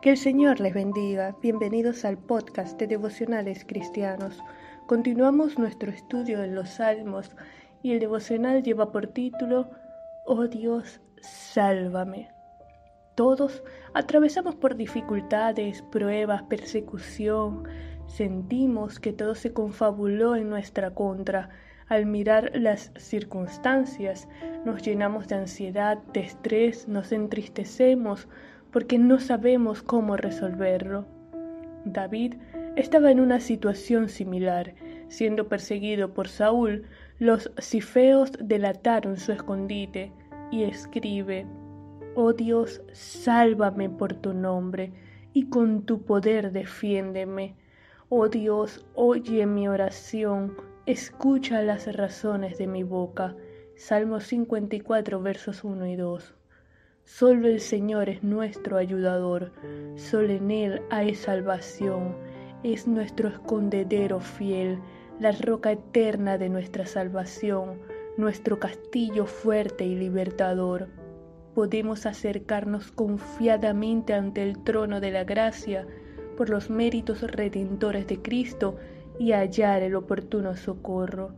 Que el Señor les bendiga. Bienvenidos al podcast de Devocionales Cristianos. Continuamos nuestro estudio en los Salmos y el devocional lleva por título Oh Dios, sálvame. Todos atravesamos por dificultades, pruebas, persecución. Sentimos que todo se confabuló en nuestra contra. Al mirar las circunstancias, nos llenamos de ansiedad, de estrés, nos entristecemos porque no sabemos cómo resolverlo. David estaba en una situación similar. Siendo perseguido por Saúl, los cifeos delataron su escondite y escribe, Oh Dios, sálvame por tu nombre y con tu poder defiéndeme. Oh Dios, oye mi oración, escucha las razones de mi boca. Salmo 54, versos 1 y 2. Solo el Señor es nuestro ayudador, solo en Él hay salvación, es nuestro escondedero fiel, la roca eterna de nuestra salvación, nuestro castillo fuerte y libertador. Podemos acercarnos confiadamente ante el trono de la gracia por los méritos redentores de Cristo y hallar el oportuno socorro.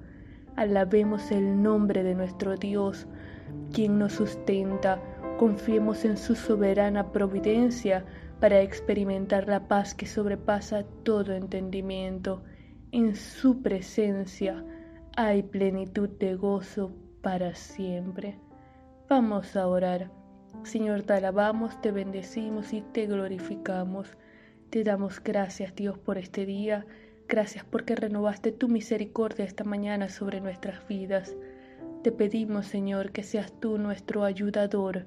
Alabemos el nombre de nuestro Dios, quien nos sustenta, Confiemos en su soberana providencia para experimentar la paz que sobrepasa todo entendimiento. En su presencia hay plenitud de gozo para siempre. Vamos a orar. Señor, te alabamos, te bendecimos y te glorificamos. Te damos gracias, Dios, por este día. Gracias porque renovaste tu misericordia esta mañana sobre nuestras vidas. Te pedimos, Señor, que seas tú nuestro ayudador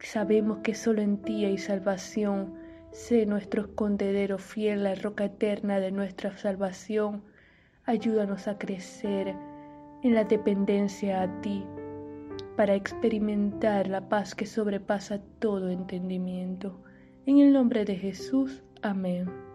Sabemos que solo en ti hay salvación. Sé nuestro escondedero fiel, la roca eterna de nuestra salvación. Ayúdanos a crecer en la dependencia a ti para experimentar la paz que sobrepasa todo entendimiento. En el nombre de Jesús, amén.